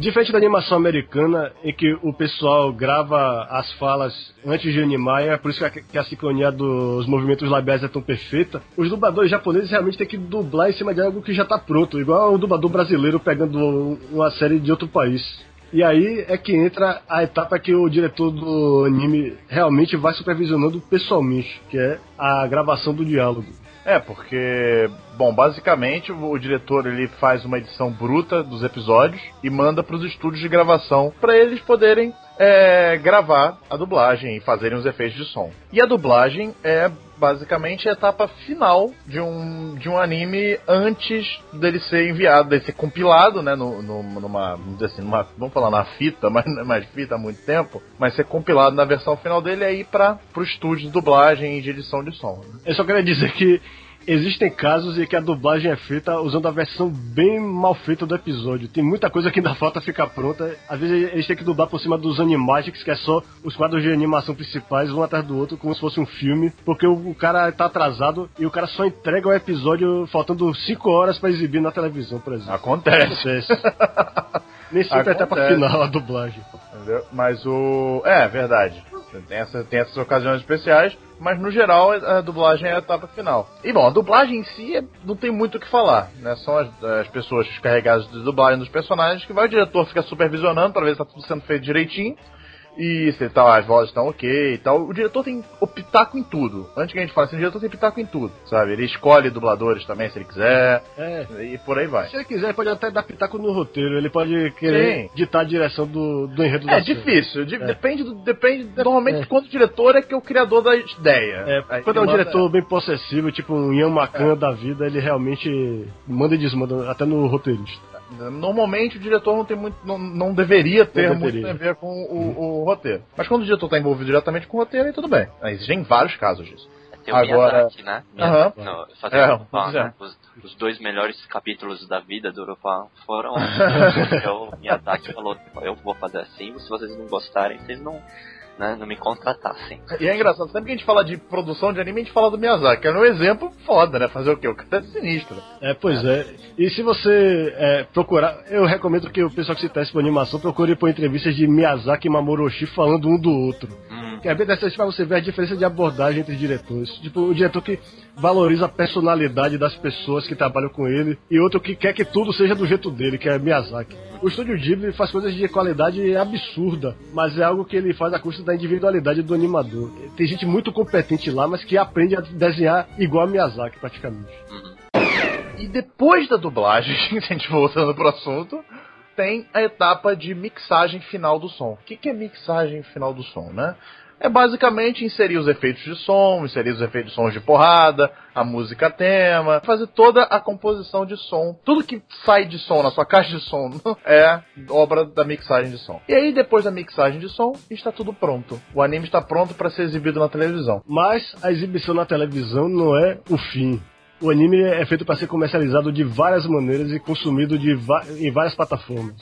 Diferente da animação americana, em que o pessoal grava as falas antes de animar, é por isso que a, sincronia dos movimentos labiais é tão perfeita, os dubladores japoneses realmente têm que dublar em cima de algo que já tá pronto, igual o dublador brasileiro pegando uma série de outro país. E aí é que entra a etapa que o diretor do anime realmente vai supervisionando pessoalmente, que é a gravação do diálogo. É, porque, bom, basicamente o, diretor ele faz uma edição bruta dos episódios e manda para os estúdios de gravação para eles poderem é, gravar a dublagem e fazerem os efeitos de som. E a dublagem é basicamente a etapa final de um, de um anime antes dele ser enviado, dele ser compilado, né, no, no- numa, assim, numa, vamos falar na fita, <laughs> mas não é mais fita há muito tempo, mas ser compilado na versão final dele aí para o estúdio de dublagem e de edição de som. né? Eu só queria dizer que existem casos em que a dublagem é feita usando a versão bem mal feita do episódio. Tem muita coisa que ainda <laughs> falta ficar pronta. Às vezes eles têm que dublar por cima dos animagics, que é só os quadros de animação principais, um atrás do outro, como se fosse um filme, porque o, cara tá atrasado e o cara só entrega o episódio faltando 5 horas pra exibir na televisão, por exemplo. Acontece. Acontece. <laughs> Nem sempre é até pra Acontece. final a dublagem. Entendeu? Mas o. É, verdade. Tem, essa, tem essas ocasiões especiais, mas no geral a dublagem é a etapa final. E bom, a dublagem em si é- não tem muito o que falar, né? São as, as pessoas carregadas de dublagem dos personagens que vai o diretor fica supervisionando pra ver se tá tudo sendo feito direitinho. E se tá, as vozes estão ok e tal. O diretor tem o pitaco em tudo. Antes que a gente fale assim, o diretor tem pitaco em tudo, sabe? Ele escolhe dubladores também se ele quiser. É. E por aí vai. Se ele quiser, ele pode até dar pitaco no roteiro. Ele pode querer Sim. ditar a direção do, do enredo da É série. difícil, de- É. depende do. Depende. Normalmente, É. quando o diretor é que é o criador da ideia. É, Aí quando é um manda- diretor bem possessivo, tipo um Ian Macan da vida, ele realmente manda e desmanda, até no roteirista. Normalmente o diretor não tem muito. não, não deveria ter Não deveria. muito a ver com o, o roteiro. Mas quando o diretor está envolvido diretamente com o roteiro, aí tudo bem. Existem vários casos disso. Tem o Agora- Miyazaki, né? Miyazaki, no, fazendo É, Lupin, pois é. né? Os, os dois melhores capítulos da vida do Lupin foram. <laughs> o Miyazaki falou: Eu vou fazer assim, se vocês não gostarem, vocês não, né, não me contratassem. E é engraçado, sempre que a gente fala de produção de anime, a gente fala do Miyazaki, que é um exemplo foda, né? Fazer o quê? O cara é sinistro. É, pois é. E se você é, procurar, eu recomendo que o pessoal que se teste por animação procure por entrevistas de Miyazaki e Mamoroshi falando um do outro. Hum, é bem interessante pra você ver a diferença de abordagem entre diretores. Tipo, um diretor que valoriza a personalidade das pessoas que trabalham com ele e outro que quer que tudo seja do jeito dele, que é Miyazaki. O estúdio Ghibli faz coisas de qualidade absurda, mas é algo que ele faz à custa da individualidade do animador. Tem gente muito competente lá, mas que aprende a desenhar igual a Miyazaki, praticamente. E depois da dublagem, <laughs> a gente voltando pro assunto, tem a etapa de mixagem final do som. O que, que é mixagem final do som, né? É basicamente inserir os efeitos de som, inserir os efeitos de sons de porrada, a música tema, fazer toda a composição de som. Tudo que sai de som na sua caixa de som <laughs> é obra da mixagem de som. E aí, depois da mixagem de som, está tudo pronto. O anime está pronto para ser exibido na televisão. Mas a exibição na televisão não é o fim. O anime é feito para ser comercializado de várias maneiras e consumido de em várias plataformas.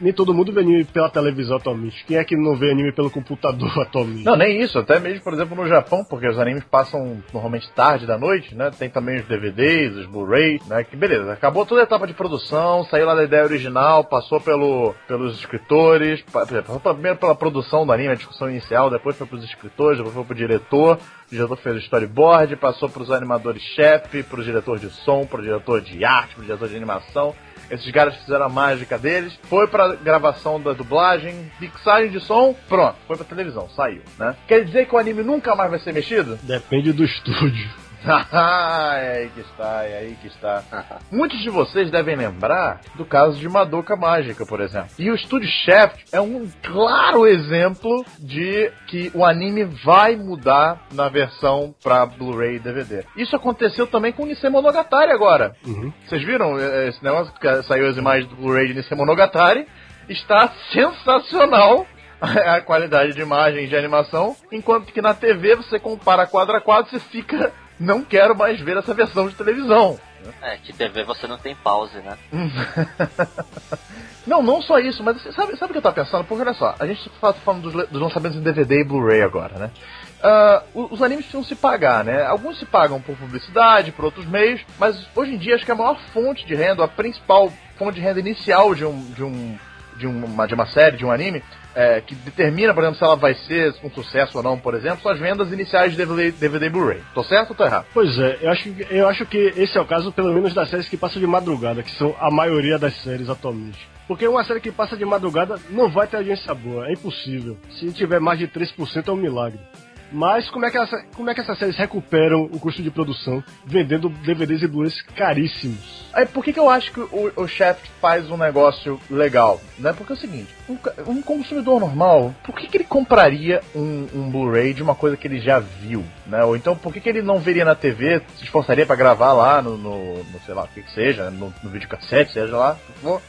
Nem, todo mundo vê anime pela televisão atualmente. Quem é que não vê anime pelo computador <laughs> atualmente? Não, nem isso, até mesmo, por exemplo, no Japão, porque os animes passam normalmente tarde da noite, né? Tem também os DVDs, os Blu-ray, né? Que beleza, acabou toda a etapa de produção, saiu lá da ideia original, passou pelo, pelos escritores, pa- passou primeiro pela produção do anime, a discussão inicial, depois foi pros escritores, depois foi pro diretor, o diretor fez o storyboard, passou pros animadores-chefe, pro diretor de som, pro diretor de arte, pro diretor de animação. Esses caras fizeram a mágica deles. Foi pra gravação da dublagem, mixagem de som, pronto. Foi pra televisão, saiu, né? Quer dizer que o anime nunca mais vai ser mexido? Depende do estúdio. <laughs> É aí que está, é aí que está. <laughs> Muitos de vocês devem lembrar do caso de Madoka Mágica, por exemplo. E o estúdio Shaft é um claro exemplo de que o anime vai mudar na versão pra Blu-ray e DVD. Isso aconteceu também com Nisei Monogatari agora. Uhum. Vocês viram eh, esse negócio que saiu as imagens do Blu-ray de Nisei Monogatari? Está sensacional <laughs> a qualidade de imagem e de animação, enquanto que na TV você compara quadro a quadro, você fica, não quero mais ver essa versão de televisão. É, que TV você não tem pause, né? <laughs> Não, não só isso, mas sabe, sabe o que eu tava pensando? Porque olha só, a gente tá falando dos, dos lançamentos em DVD e Blu-ray agora, né? O- os animes precisam se pagar, né? Alguns se pagam por publicidade, por outros meios, mas hoje em dia acho que a maior fonte de renda, a principal fonte de renda inicial de um de um de uma, de uma série, de um anime, é, que determina, por exemplo, se ela vai ser um sucesso ou não, por exemplo, são as vendas iniciais de DVD, DVD Blu-ray. Tô certo ou tô errado? Pois é, eu acho, eu acho que esse é o caso, pelo menos, das séries que passam de madrugada, que são a maioria das séries atualmente. Porque uma série que passa de madrugada não vai ter audiência boa, é impossível. Se tiver mais de 3% é um milagre. Mas como é, que essa, como é que essas séries recuperam o custo de produção vendendo DVDs e Blu-rays caríssimos? Aí, por que, que eu acho que o, o Shaft faz um negócio legal? Né? Porque é o seguinte, um, um consumidor normal, por que, que ele compraria um, um Blu-ray de uma coisa que ele já viu? Né? Ou então, por que, que ele não veria na TV, se esforçaria pra gravar lá no, no, no sei lá, o que que seja, no, no videocassete, seja lá, o que for,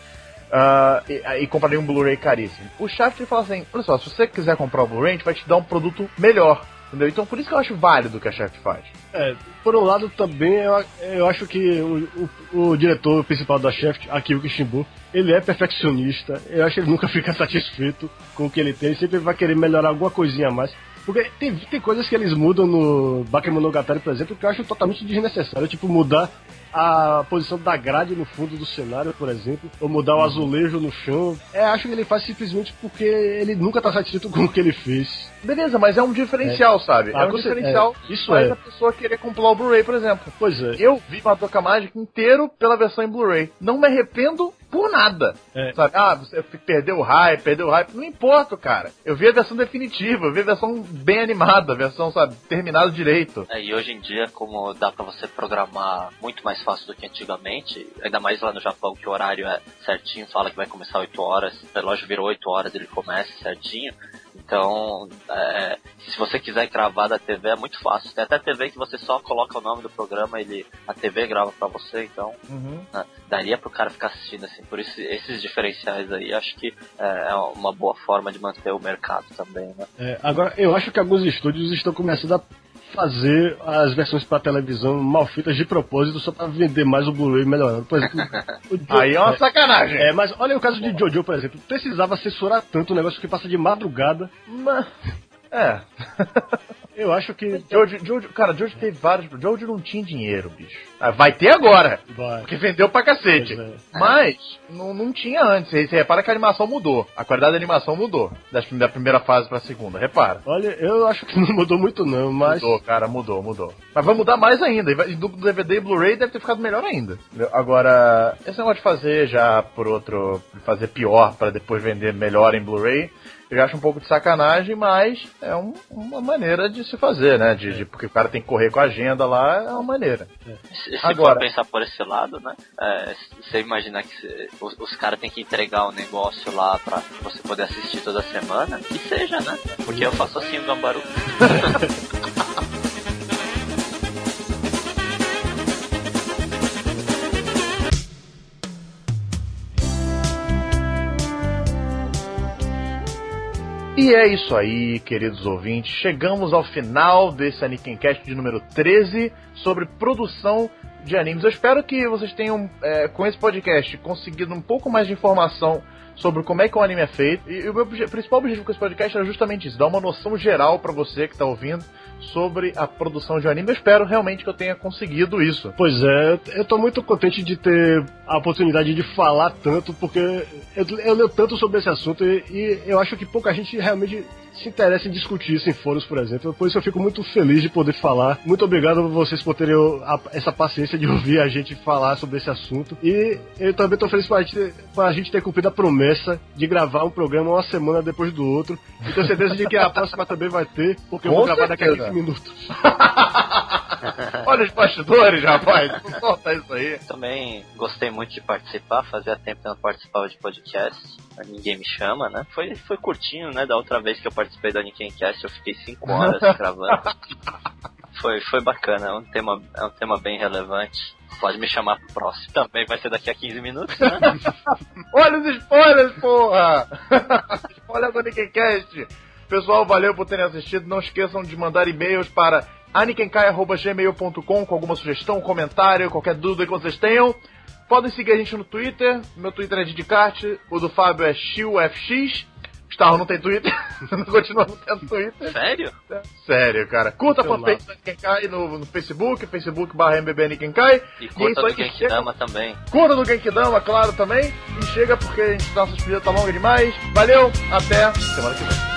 ah, e, e compraria um Blu-ray caríssimo. O Shaft ele fala assim, olha só, se você quiser comprar o Blu-ray, a gente vai te dar um produto melhor. Entendeu? Então por isso que eu acho válido o que a Shaft faz. É, por um lado também eu, eu acho que o, o, o diretor principal da Shaft, Akio Kishimbo, ele é perfeccionista. Eu acho que ele <laughs> nunca fica satisfeito com o que ele tem, sempre vai querer melhorar alguma coisinha a mais. Porque tem, tem coisas que eles mudam no Bakemonogatari, por exemplo, que eu acho totalmente desnecessário. Tipo, mudar a posição da grade no fundo do cenário, por exemplo, ou mudar o azulejo no chão. É, acho que ele faz simplesmente porque ele nunca tá satisfeito <laughs> com o que ele fez. Beleza, mas é um diferencial, sabe? Ah, é um diferencial é, isso faz é. a pessoa querer comprar o Blu-ray, por exemplo. Pois é. Eu vi Madoka Mágica inteiro pela versão em Blu-ray. Não me arrependo por nada. É. Sabe? Ah, você perdeu o hype, perdeu o hype. Não importa, cara. Eu vi a versão definitiva, eu vi a versão bem animada, a versão, sabe, terminada direito. É, e hoje em dia, como dá pra você programar muito mais fácil do que antigamente, ainda mais lá no Japão, que o horário é certinho, fala que vai começar 8 horas, o relógio virou 8 horas, ele começa certinho. Então, é, se você quiser gravar da TV, é muito fácil. Tem até TV que você só coloca o nome do programa, ele a TV grava pra você, então né, daria pro cara ficar assistindo assim. Por isso, esses diferenciais aí, acho que é, é uma boa forma de manter o mercado também, né? É, agora, eu acho que alguns estúdios estão começando a fazer as versões para televisão mal feitas de propósito só para vender mais o Blu-ray melhorando. Por exemplo, o <laughs> Jo- Aí é uma sacanagem. é, mas olha o caso de Jojo, por exemplo. Precisava censurar tanto o negócio que passa de madrugada. Mas... É. <laughs> Eu acho que. Jojo, Jojo, cara, Jojo teve vários. Jojo não tinha dinheiro, bicho. Ah, Vai ter agora. Vai. Porque vendeu pra cacete. É. Mas não, não tinha antes. Você repara que a animação mudou. A qualidade da animação mudou. Da primeira fase pra segunda. Repara. Olha, eu acho que não mudou muito, não, mas. Mudou, cara, mudou, mudou. Mas vai mudar mais ainda. E do DVD e Blu-ray deve ter ficado melhor ainda. Agora, esse negócio de fazer já por outro. fazer pior pra depois vender melhor em Blu-ray. Eu acho um pouco de sacanagem, mas é um- uma maneira de se fazer, né? De, de- porque o cara tem que correr com a agenda lá, é uma maneira. Se, se Agora- for pensar por esse lado, né? é, você imaginar que cê- os, os caras têm que entregar o negócio lá pra você poder assistir toda semana, que seja, né? Porque eu faço assim o Gambaru. <laughs> E é isso aí, queridos ouvintes. Chegamos ao final desse Anikencast de número 13 sobre produção de animes. Eu espero que vocês tenham, é, com esse podcast, conseguido um pouco mais de informação sobre como é que o anime é feito. E, o meu principal objetivo com esse podcast era justamente isso, dar uma noção geral pra você que tá ouvindo sobre a produção de um anime. Eu espero realmente que eu tenha conseguido isso. Pois é, eu- eu tô muito contente de ter a oportunidade de falar tanto, porque eu, eu leio tanto sobre esse assunto e, e eu acho que pouca gente realmente se interessa em discutir isso em fóruns, por exemplo. Por isso eu fico muito feliz de poder falar. Muito obrigado a vocês por terem a- essa paciência de <laughs> ouvir a gente falar sobre esse assunto. E eu também tô feliz pra gente, ter- pra gente ter cumprido a promessa de gravar um programa uma semana depois do outro. E tenho certeza de que a próxima também vai ter, porque eu Com vou gravar daqui a certeza. 15 minutos. <laughs> Olha os bastidores, rapaz. Não solta isso aí. Também gostei muito de participar, fazia tempo que eu não participava de podcast. Ninguém me chama, né? Foi, foi curtinho, né? Da outra vez que eu participei da Cast eu fiquei 5 horas <laughs> gravando. Foi, foi bacana, é um, tema, é um tema bem relevante. Pode me chamar pro próximo. Também vai ser daqui a 15 minutos, né? <laughs> Olha os spoilers, porra! Spoiler do Nickencast! Pessoal, valeu por terem assistido. Não esqueçam de mandar e-mails para anikenkai.gmail.com com alguma sugestão, comentário, qualquer dúvida que vocês tenham. Podem seguir a gente no Twitter. Meu Twitter é Didicart. O do Fábio é XilFX. Gustavo não tem Twitter. <laughs> não continua não tendo Twitter. Sério? Sério, cara. Curta a fanpage da no, no Facebook, Facebook barra MBB Nikenkai. E curta isso do chega- Genkidama também. Cura do Genkidama, claro, também. E chega porque a gente, nossa despedida tá longa demais. Valeu, até semana que vem.